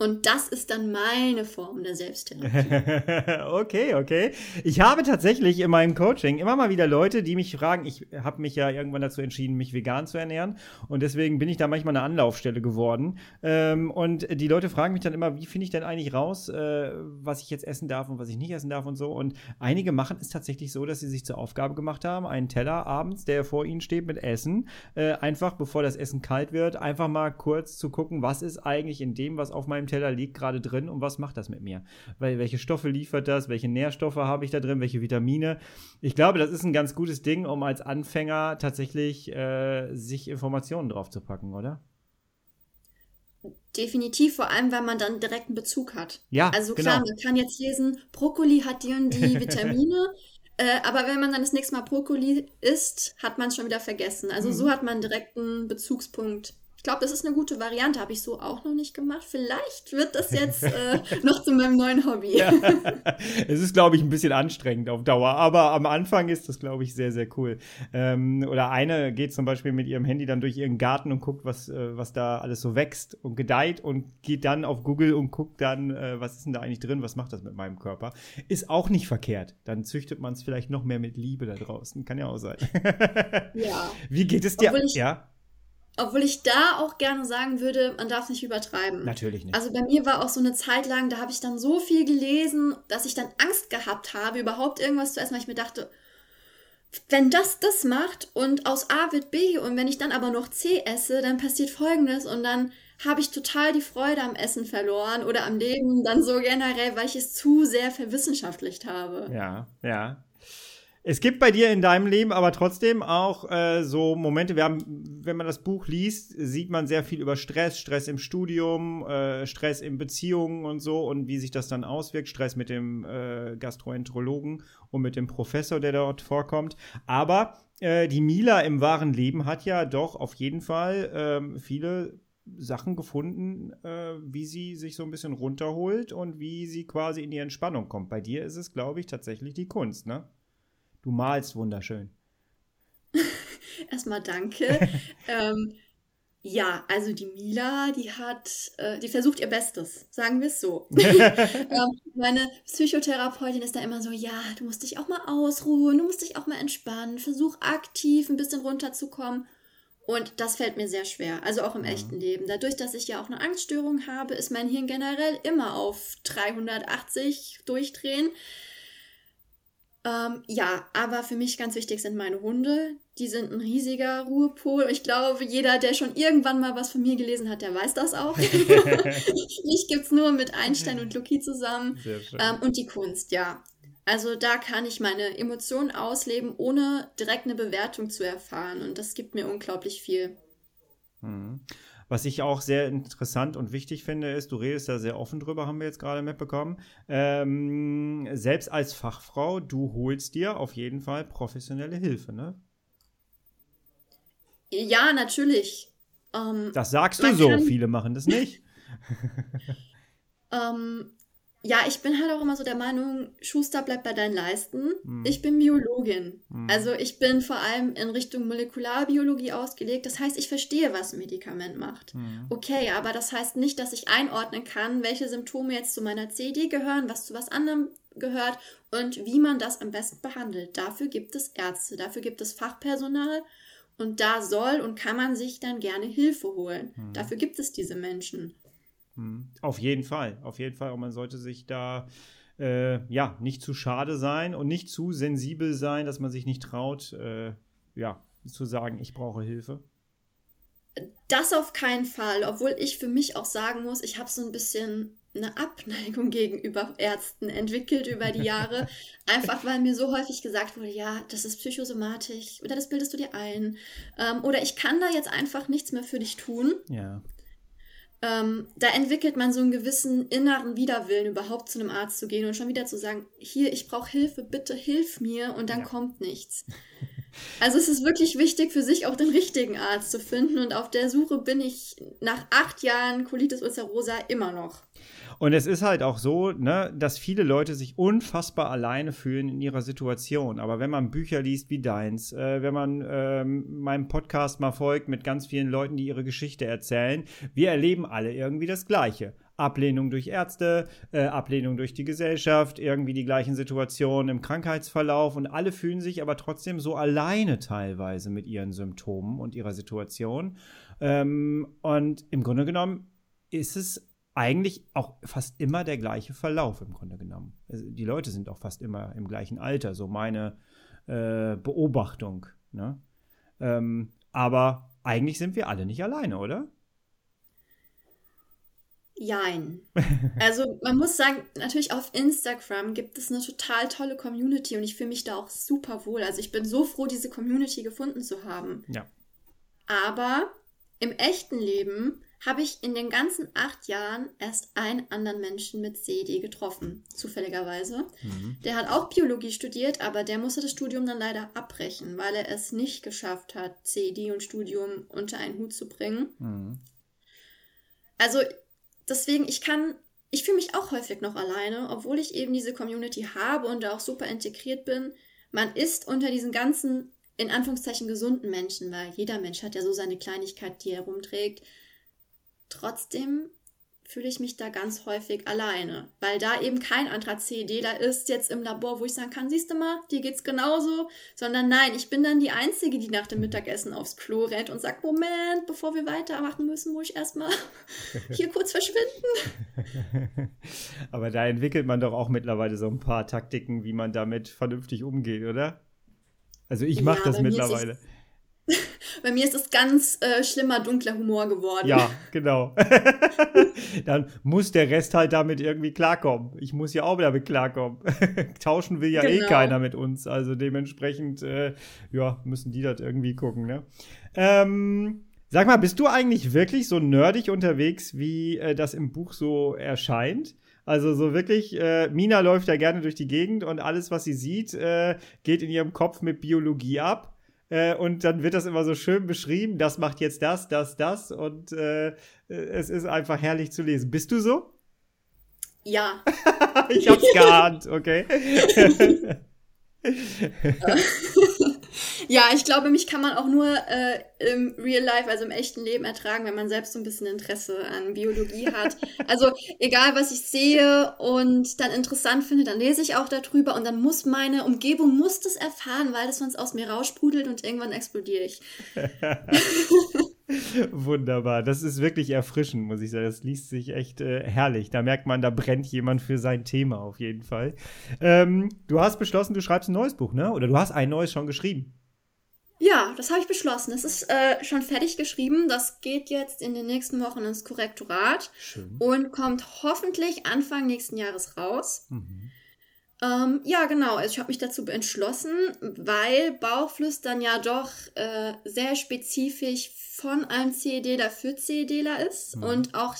Und das ist dann meine Form der Selbsttherapie. okay, okay. Ich habe tatsächlich in meinem Coaching immer mal wieder Leute, die mich fragen, ich habe mich ja irgendwann dazu entschieden, mich vegan zu ernähren. Und deswegen bin ich da manchmal eine Anlaufstelle geworden. Ähm, und die Leute fragen mich dann immer, wie finde ich denn eigentlich raus, äh, was ich jetzt essen darf und was ich nicht essen darf und so. Und einige machen es tatsächlich so, dass sie sich zur Aufgabe gemacht haben, einen Teller abends, der vor ihnen steht mit Essen, äh, einfach bevor das Essen kalt wird, einfach mal kurz zu gucken, was ist eigentlich in dem, was auf meinem Teller liegt gerade drin und was macht das mit mir? Weil, welche Stoffe liefert das? Welche Nährstoffe habe ich da drin? Welche Vitamine? Ich glaube, das ist ein ganz gutes Ding, um als Anfänger tatsächlich äh, sich Informationen drauf zu packen, oder? Definitiv, vor allem, weil man dann direkten Bezug hat. Ja, also klar, genau. man kann jetzt lesen, Brokkoli hat die und die Vitamine, äh, aber wenn man dann das nächste Mal Brokkoli isst, hat man es schon wieder vergessen. Also mhm. so hat man einen direkten Bezugspunkt glaube, das ist eine gute Variante. Habe ich so auch noch nicht gemacht. Vielleicht wird das jetzt äh, noch zu meinem neuen Hobby. Ja. Es ist, glaube ich, ein bisschen anstrengend auf Dauer. Aber am Anfang ist das, glaube ich, sehr, sehr cool. Ähm, oder eine geht zum Beispiel mit ihrem Handy dann durch ihren Garten und guckt, was, äh, was da alles so wächst und gedeiht und geht dann auf Google und guckt dann, äh, was ist denn da eigentlich drin, was macht das mit meinem Körper. Ist auch nicht verkehrt. Dann züchtet man es vielleicht noch mehr mit Liebe da draußen. Kann ja auch sein. ja. Wie geht es dir? ja. Obwohl ich da auch gerne sagen würde, man darf nicht übertreiben. Natürlich nicht. Also bei mir war auch so eine Zeit lang, da habe ich dann so viel gelesen, dass ich dann Angst gehabt habe, überhaupt irgendwas zu essen, weil ich mir dachte, wenn das das macht und aus A wird B und wenn ich dann aber noch C esse, dann passiert Folgendes und dann habe ich total die Freude am Essen verloren oder am Leben dann so generell, weil ich es zu sehr verwissenschaftlicht habe. Ja, ja. Es gibt bei dir in deinem Leben aber trotzdem auch äh, so Momente, wir haben, wenn man das Buch liest, sieht man sehr viel über Stress, Stress im Studium, äh, Stress in Beziehungen und so und wie sich das dann auswirkt, Stress mit dem äh, Gastroenterologen und mit dem Professor, der dort vorkommt. Aber äh, die Mila im wahren Leben hat ja doch auf jeden Fall ähm, viele Sachen gefunden, äh, wie sie sich so ein bisschen runterholt und wie sie quasi in die Entspannung kommt. Bei dir ist es, glaube ich, tatsächlich die Kunst, ne? Du malst wunderschön. Erstmal danke. ähm, ja, also die Mila, die hat, äh, die versucht ihr Bestes, sagen wir es so. ähm, meine Psychotherapeutin ist da immer so, ja, du musst dich auch mal ausruhen, du musst dich auch mal entspannen, versuch aktiv ein bisschen runterzukommen. Und das fällt mir sehr schwer, also auch im ja. echten Leben. Dadurch, dass ich ja auch eine Angststörung habe, ist mein Hirn generell immer auf 380 durchdrehen. Ähm, ja, aber für mich ganz wichtig sind meine Hunde. Die sind ein riesiger Ruhepol. Ich glaube, jeder, der schon irgendwann mal was von mir gelesen hat, der weiß das auch. Mich gibt es nur mit Einstein und Lucky zusammen. Ähm, und die Kunst, ja. Also da kann ich meine Emotionen ausleben, ohne direkt eine Bewertung zu erfahren. Und das gibt mir unglaublich viel. Mhm. Was ich auch sehr interessant und wichtig finde, ist, du redest da sehr offen drüber, haben wir jetzt gerade mitbekommen. Ähm, selbst als Fachfrau, du holst dir auf jeden Fall professionelle Hilfe, ne? Ja, natürlich. Ähm, das sagst du so, viele machen das nicht. ähm, ja, ich bin halt auch immer so der Meinung, Schuster bleibt bei deinen Leisten. Mhm. Ich bin Biologin. Mhm. Also ich bin vor allem in Richtung Molekularbiologie ausgelegt. Das heißt, ich verstehe, was ein Medikament macht. Mhm. Okay, aber das heißt nicht, dass ich einordnen kann, welche Symptome jetzt zu meiner CD gehören, was zu was anderem gehört und wie man das am besten behandelt. Dafür gibt es Ärzte, dafür gibt es Fachpersonal und da soll und kann man sich dann gerne Hilfe holen. Mhm. Dafür gibt es diese Menschen. Hm. Auf jeden Fall, auf jeden Fall. Und man sollte sich da äh, ja nicht zu schade sein und nicht zu sensibel sein, dass man sich nicht traut, äh, ja, zu sagen, ich brauche Hilfe. Das auf keinen Fall, obwohl ich für mich auch sagen muss, ich habe so ein bisschen eine Abneigung gegenüber Ärzten entwickelt über die Jahre. Einfach weil mir so häufig gesagt wurde, ja, das ist psychosomatisch oder das bildest du dir ein. Ähm, oder ich kann da jetzt einfach nichts mehr für dich tun. Ja ähm, da entwickelt man so einen gewissen inneren Widerwillen, überhaupt zu einem Arzt zu gehen und schon wieder zu sagen, hier, ich brauche Hilfe, bitte hilf mir und dann ja. kommt nichts. Also es ist wirklich wichtig für sich auch den richtigen Arzt zu finden und auf der Suche bin ich nach acht Jahren Colitis ulcerosa immer noch. Und es ist halt auch so, ne, dass viele Leute sich unfassbar alleine fühlen in ihrer Situation. Aber wenn man Bücher liest wie deins, äh, wenn man ähm, meinem Podcast mal folgt mit ganz vielen Leuten, die ihre Geschichte erzählen, wir erleben alle irgendwie das Gleiche. Ablehnung durch Ärzte, äh, Ablehnung durch die Gesellschaft, irgendwie die gleichen Situationen im Krankheitsverlauf und alle fühlen sich aber trotzdem so alleine teilweise mit ihren Symptomen und ihrer Situation. Ähm, und im Grunde genommen ist es eigentlich auch fast immer der gleiche Verlauf im Grunde genommen. Also die Leute sind auch fast immer im gleichen Alter, so meine äh, Beobachtung. Ne? Ähm, aber eigentlich sind wir alle nicht alleine, oder? Jein. Also man muss sagen, natürlich auf Instagram gibt es eine total tolle Community und ich fühle mich da auch super wohl. Also ich bin so froh, diese Community gefunden zu haben. Ja. Aber im echten Leben habe ich in den ganzen acht Jahren erst einen anderen Menschen mit CED getroffen, zufälligerweise. Mhm. Der hat auch Biologie studiert, aber der musste das Studium dann leider abbrechen, weil er es nicht geschafft hat, CED und Studium unter einen Hut zu bringen. Mhm. Also deswegen, ich kann, ich fühle mich auch häufig noch alleine, obwohl ich eben diese Community habe und da auch super integriert bin. Man ist unter diesen ganzen, in Anführungszeichen, gesunden Menschen, weil jeder Mensch hat ja so seine Kleinigkeit, die er rumträgt Trotzdem fühle ich mich da ganz häufig alleine, weil da eben kein anderer CEDler ist jetzt im Labor, wo ich sagen kann, siehst du mal, dir geht's genauso, sondern nein, ich bin dann die Einzige, die nach dem Mittagessen aufs Klo rennt und sagt, Moment, bevor wir weitermachen müssen, muss ich erstmal hier kurz verschwinden. Aber da entwickelt man doch auch mittlerweile so ein paar Taktiken, wie man damit vernünftig umgeht, oder? Also ich mache ja, das mittlerweile. Bei mir ist es ganz äh, schlimmer, dunkler Humor geworden. Ja, genau. Dann muss der Rest halt damit irgendwie klarkommen. Ich muss ja auch damit klarkommen. Tauschen will ja eh genau. eh keiner mit uns. Also dementsprechend, äh, ja, müssen die das irgendwie gucken, ne? Ähm, sag mal, bist du eigentlich wirklich so nerdig unterwegs, wie äh, das im Buch so erscheint? Also so wirklich, äh, Mina läuft ja gerne durch die Gegend und alles, was sie sieht, äh, geht in ihrem Kopf mit Biologie ab. Äh, und dann wird das immer so schön beschrieben, das macht jetzt das, das, das und äh, es ist einfach herrlich zu lesen. Bist du so? Ja. ich hab's geahnt, okay. ja, ich glaube, mich kann man auch nur äh, im Real Life, also im echten Leben ertragen, wenn man selbst so ein bisschen Interesse an Biologie hat. Also egal, was ich sehe und dann interessant finde, dann lese ich auch darüber und dann muss meine Umgebung muss das erfahren, weil das sonst aus mir raussprudelt und irgendwann explodiere ich. Wunderbar. Das ist wirklich erfrischend, muss ich sagen. Das liest sich echt äh, herrlich. Da merkt man, da brennt jemand für sein Thema auf jeden Fall. Ähm, du hast beschlossen, du schreibst ein neues Buch, ne? Oder du hast ein neues schon geschrieben. Ja, das habe ich beschlossen. Es ist äh, schon fertig geschrieben. Das geht jetzt in den nächsten Wochen ins Korrektorat Schön. und kommt hoffentlich Anfang nächsten Jahres raus. Mhm. Ähm, ja, genau. Also ich habe mich dazu entschlossen, weil Bauchflüstern ja doch äh, sehr spezifisch von einem CEDler für CEDler ist. Mhm. Und auch,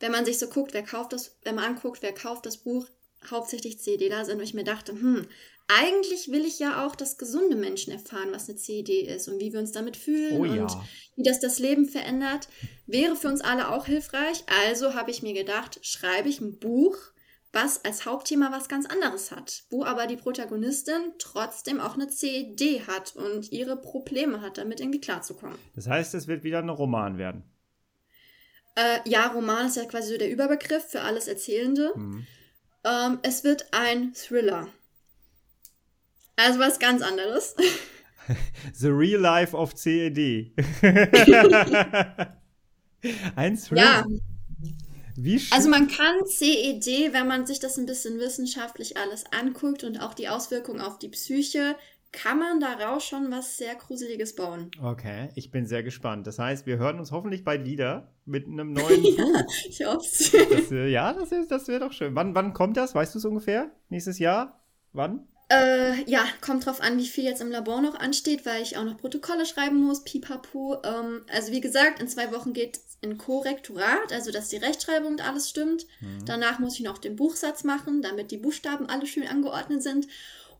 wenn man sich so guckt, wer kauft das, wenn man anguckt, wer kauft das Buch, hauptsächlich CEDler sind. Und ich mir dachte, hm, eigentlich will ich ja auch, dass gesunde Menschen erfahren, was eine CED ist und wie wir uns damit fühlen oh, ja. und wie das das Leben verändert. Wäre für uns alle auch hilfreich. Also habe ich mir gedacht, schreibe ich ein Buch, was als Hauptthema was ganz anderes hat, wo aber die Protagonistin trotzdem auch eine CED hat und ihre Probleme hat, damit irgendwie klarzukommen. Das heißt, es wird wieder ein Roman werden. Äh, ja, Roman ist ja quasi so der Überbegriff für alles Erzählende. Mhm. Ähm, es wird ein Thriller. Also was ganz anderes. The Real Life of CED. ein Thriller. Ja. Wie also man kann CED, wenn man sich das ein bisschen wissenschaftlich alles anguckt und auch die Auswirkungen auf die Psyche, kann man daraus schon was sehr Gruseliges bauen. Okay, ich bin sehr gespannt. Das heißt, wir hören uns hoffentlich bald wieder mit einem neuen Buch. ich hoff's. Das, äh, ja, das, das wäre doch schön. Wann, wann kommt das? Weißt du es ungefähr? Nächstes Jahr? Wann? Äh, ja, kommt drauf an, wie viel jetzt im Labor noch ansteht, weil ich auch noch Protokolle schreiben muss, pipapo. Ähm, also wie gesagt, in zwei Wochen geht es in Korrektorat, also dass die Rechtschreibung und alles stimmt. Mhm. Danach muss ich noch den Buchsatz machen, damit die Buchstaben alle schön angeordnet sind.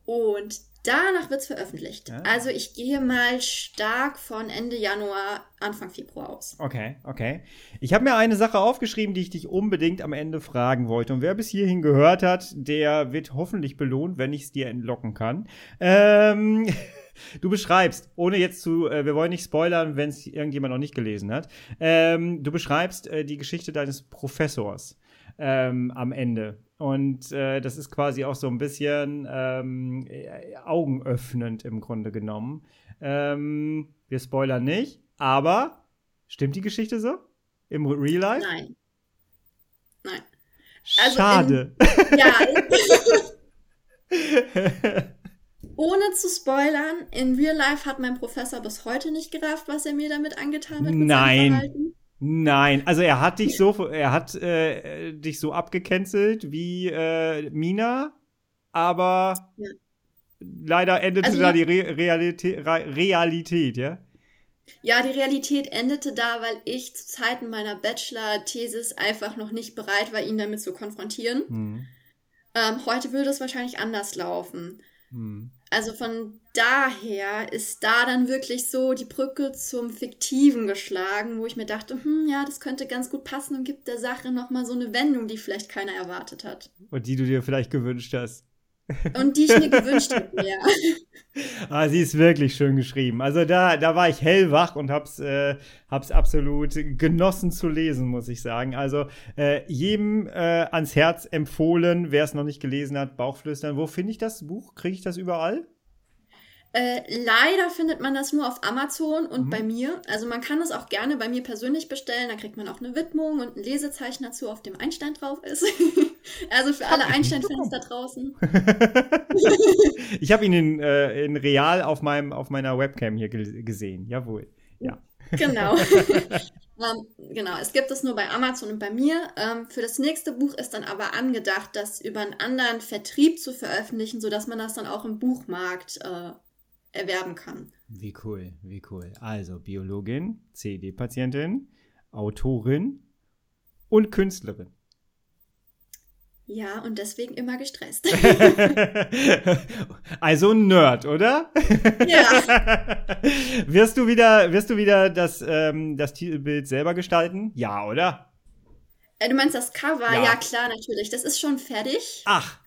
Und Danach wird es veröffentlicht. Ja. Also ich gehe mal stark von Ende Januar, Anfang Februar aus. Okay, okay. Ich habe mir eine Sache aufgeschrieben, die ich dich unbedingt am Ende fragen wollte. Und wer bis hierhin gehört hat, der wird hoffentlich belohnt, wenn ich es dir entlocken kann. Ähm, du beschreibst, ohne jetzt zu, äh, wir wollen nicht spoilern, wenn es irgendjemand noch nicht gelesen hat. Ähm, du beschreibst äh, die Geschichte deines Professors ähm, am Ende. Und äh, das ist quasi auch so ein bisschen ähm, äh, augenöffnend im Grunde genommen. Ähm, wir spoilern nicht, aber stimmt die Geschichte so? Im Real Life? Nein. Nein. Also Schade. In, ja. Ohne zu spoilern, in Real Life hat mein Professor bis heute nicht gerafft, was er mir damit angetan hat. Nein. Nein, also er hat dich so, er hat äh, dich so abgecancelt wie äh, Mina, aber ja. leider endete also, da die Re Realität, Realität, ja? Ja, die Realität endete da, weil ich zu Zeiten meiner Bachelor-Thesis einfach noch nicht bereit war, ihn damit zu konfrontieren. Hm. Ähm, heute würde es wahrscheinlich anders laufen. Hm. Also von daher ist da dann wirklich so die Brücke zum Fiktiven geschlagen, wo ich mir dachte, hm, ja, das könnte ganz gut passen und gibt der Sache nochmal so eine Wendung, die vielleicht keiner erwartet hat. Und die du dir vielleicht gewünscht hast. Und die ich mir gewünscht hätte, ja. Ah, sie ist wirklich schön geschrieben. Also da, da war ich hellwach und hab's, äh, hab's absolut genossen zu lesen, muss ich sagen. Also äh, jedem äh, ans Herz empfohlen, wer es noch nicht gelesen hat, Bauchflüstern. Wo finde ich das Buch? Kriege ich das überall? Äh, leider findet man das nur auf Amazon und mhm. bei mir. Also man kann es auch gerne bei mir persönlich bestellen. Da kriegt man auch eine Widmung und ein Lesezeichen dazu, auf dem Einstein drauf ist. also für alle Einstein-Fans da draußen. ich habe ihn in, äh, in real auf, meinem, auf meiner Webcam hier gesehen. Jawohl. Ja. Genau. ähm, genau, es gibt es nur bei Amazon und bei mir. Ähm, für das nächste Buch ist dann aber angedacht, das über einen anderen Vertrieb zu veröffentlichen, sodass man das dann auch im Buchmarkt äh, erwerben kann. Wie cool, wie cool. Also Biologin, CD-Patientin, Autorin und Künstlerin. Ja, und deswegen immer gestresst. also ein Nerd, oder? Ja. wirst du wieder, wirst du wieder das, ähm, das Titelbild selber gestalten? Ja, oder? Äh, du meinst das Cover? Ja. ja, klar, natürlich. Das ist schon fertig. Ach,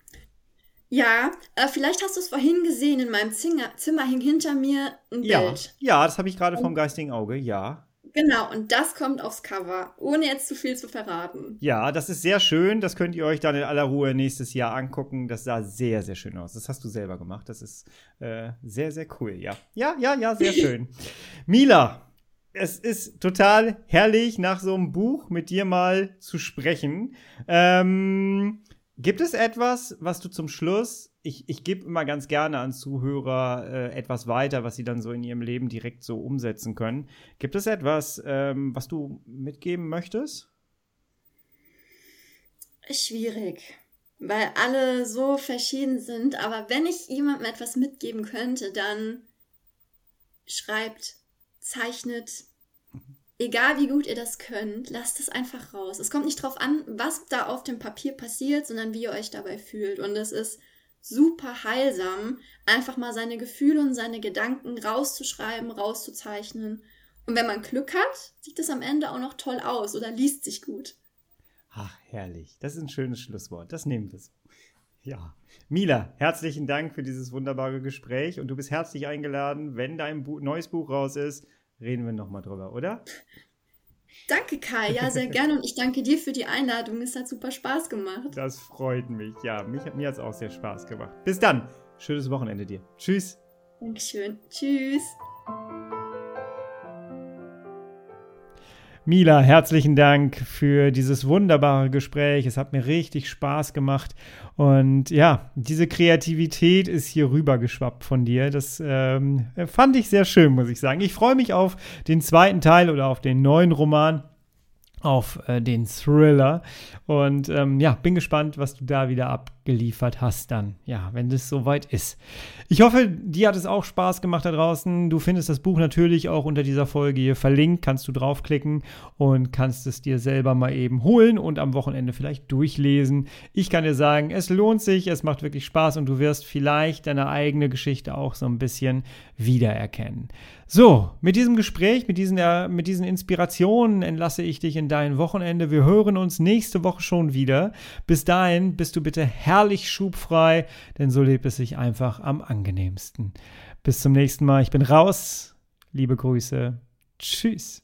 ja, äh, vielleicht hast du es vorhin gesehen, in meinem Zimmer, Zimmer hing hinter mir ein ja. Bild. Ja, das habe ich gerade vom geistigen Auge, ja. Genau, und das kommt aufs Cover, ohne jetzt zu viel zu verraten. Ja, das ist sehr schön. Das könnt ihr euch dann in aller Ruhe nächstes Jahr angucken. Das sah sehr, sehr schön aus. Das hast du selber gemacht. Das ist äh, sehr, sehr cool, ja. Ja, ja, ja, sehr schön. Mila, es ist total herrlich, nach so einem Buch mit dir mal zu sprechen. Ähm, Gibt es etwas, was du zum Schluss, ich, ich gebe immer ganz gerne an Zuhörer äh, etwas weiter, was sie dann so in ihrem Leben direkt so umsetzen können. Gibt es etwas, ähm, was du mitgeben möchtest? Schwierig, weil alle so verschieden sind. Aber wenn ich jemandem etwas mitgeben könnte, dann schreibt, zeichnet, egal wie gut ihr das könnt, lasst es einfach raus. Es kommt nicht drauf an, was da auf dem Papier passiert, sondern wie ihr euch dabei fühlt. Und es ist super heilsam, einfach mal seine Gefühle und seine Gedanken rauszuschreiben, rauszuzeichnen. Und wenn man Glück hat, sieht es am Ende auch noch toll aus oder liest sich gut. Ach, herrlich. Das ist ein schönes Schlusswort. Das nehmen wir so. Ja. Mila, herzlichen Dank für dieses wunderbare Gespräch und du bist herzlich eingeladen, wenn dein Bu neues Buch raus ist, reden wir nochmal drüber, oder? Danke, Kai. Ja, sehr gerne. Und ich danke dir für die Einladung. Es hat super Spaß gemacht. Das freut mich. Ja, mich, mir hat es auch sehr Spaß gemacht. Bis dann. Schönes Wochenende dir. Tschüss. Dankeschön. Tschüss. Mila, herzlichen Dank für dieses wunderbare Gespräch. Es hat mir richtig Spaß gemacht. Und ja, diese Kreativität ist hier rübergeschwappt von dir. Das ähm, fand ich sehr schön, muss ich sagen. Ich freue mich auf den zweiten Teil oder auf den neuen Roman auf äh, den Thriller. Und ähm, ja, bin gespannt, was du da wieder abgeliefert hast dann. Ja, wenn das soweit ist. Ich hoffe, dir hat es auch Spaß gemacht da draußen. Du findest das Buch natürlich auch unter dieser Folge hier verlinkt. Kannst du draufklicken und kannst es dir selber mal eben holen und am Wochenende vielleicht durchlesen. Ich kann dir sagen, es lohnt sich, es macht wirklich Spaß und du wirst vielleicht deine eigene Geschichte auch so ein bisschen wiedererkennen. So, mit diesem Gespräch, mit diesen, äh, mit diesen Inspirationen entlasse ich dich in dein Wochenende. Wir hören uns nächste Woche schon wieder. Bis dahin bist du bitte herrlich schubfrei, denn so lebt es sich einfach am angenehmsten. Bis zum nächsten Mal. Ich bin raus. Liebe Grüße. Tschüss.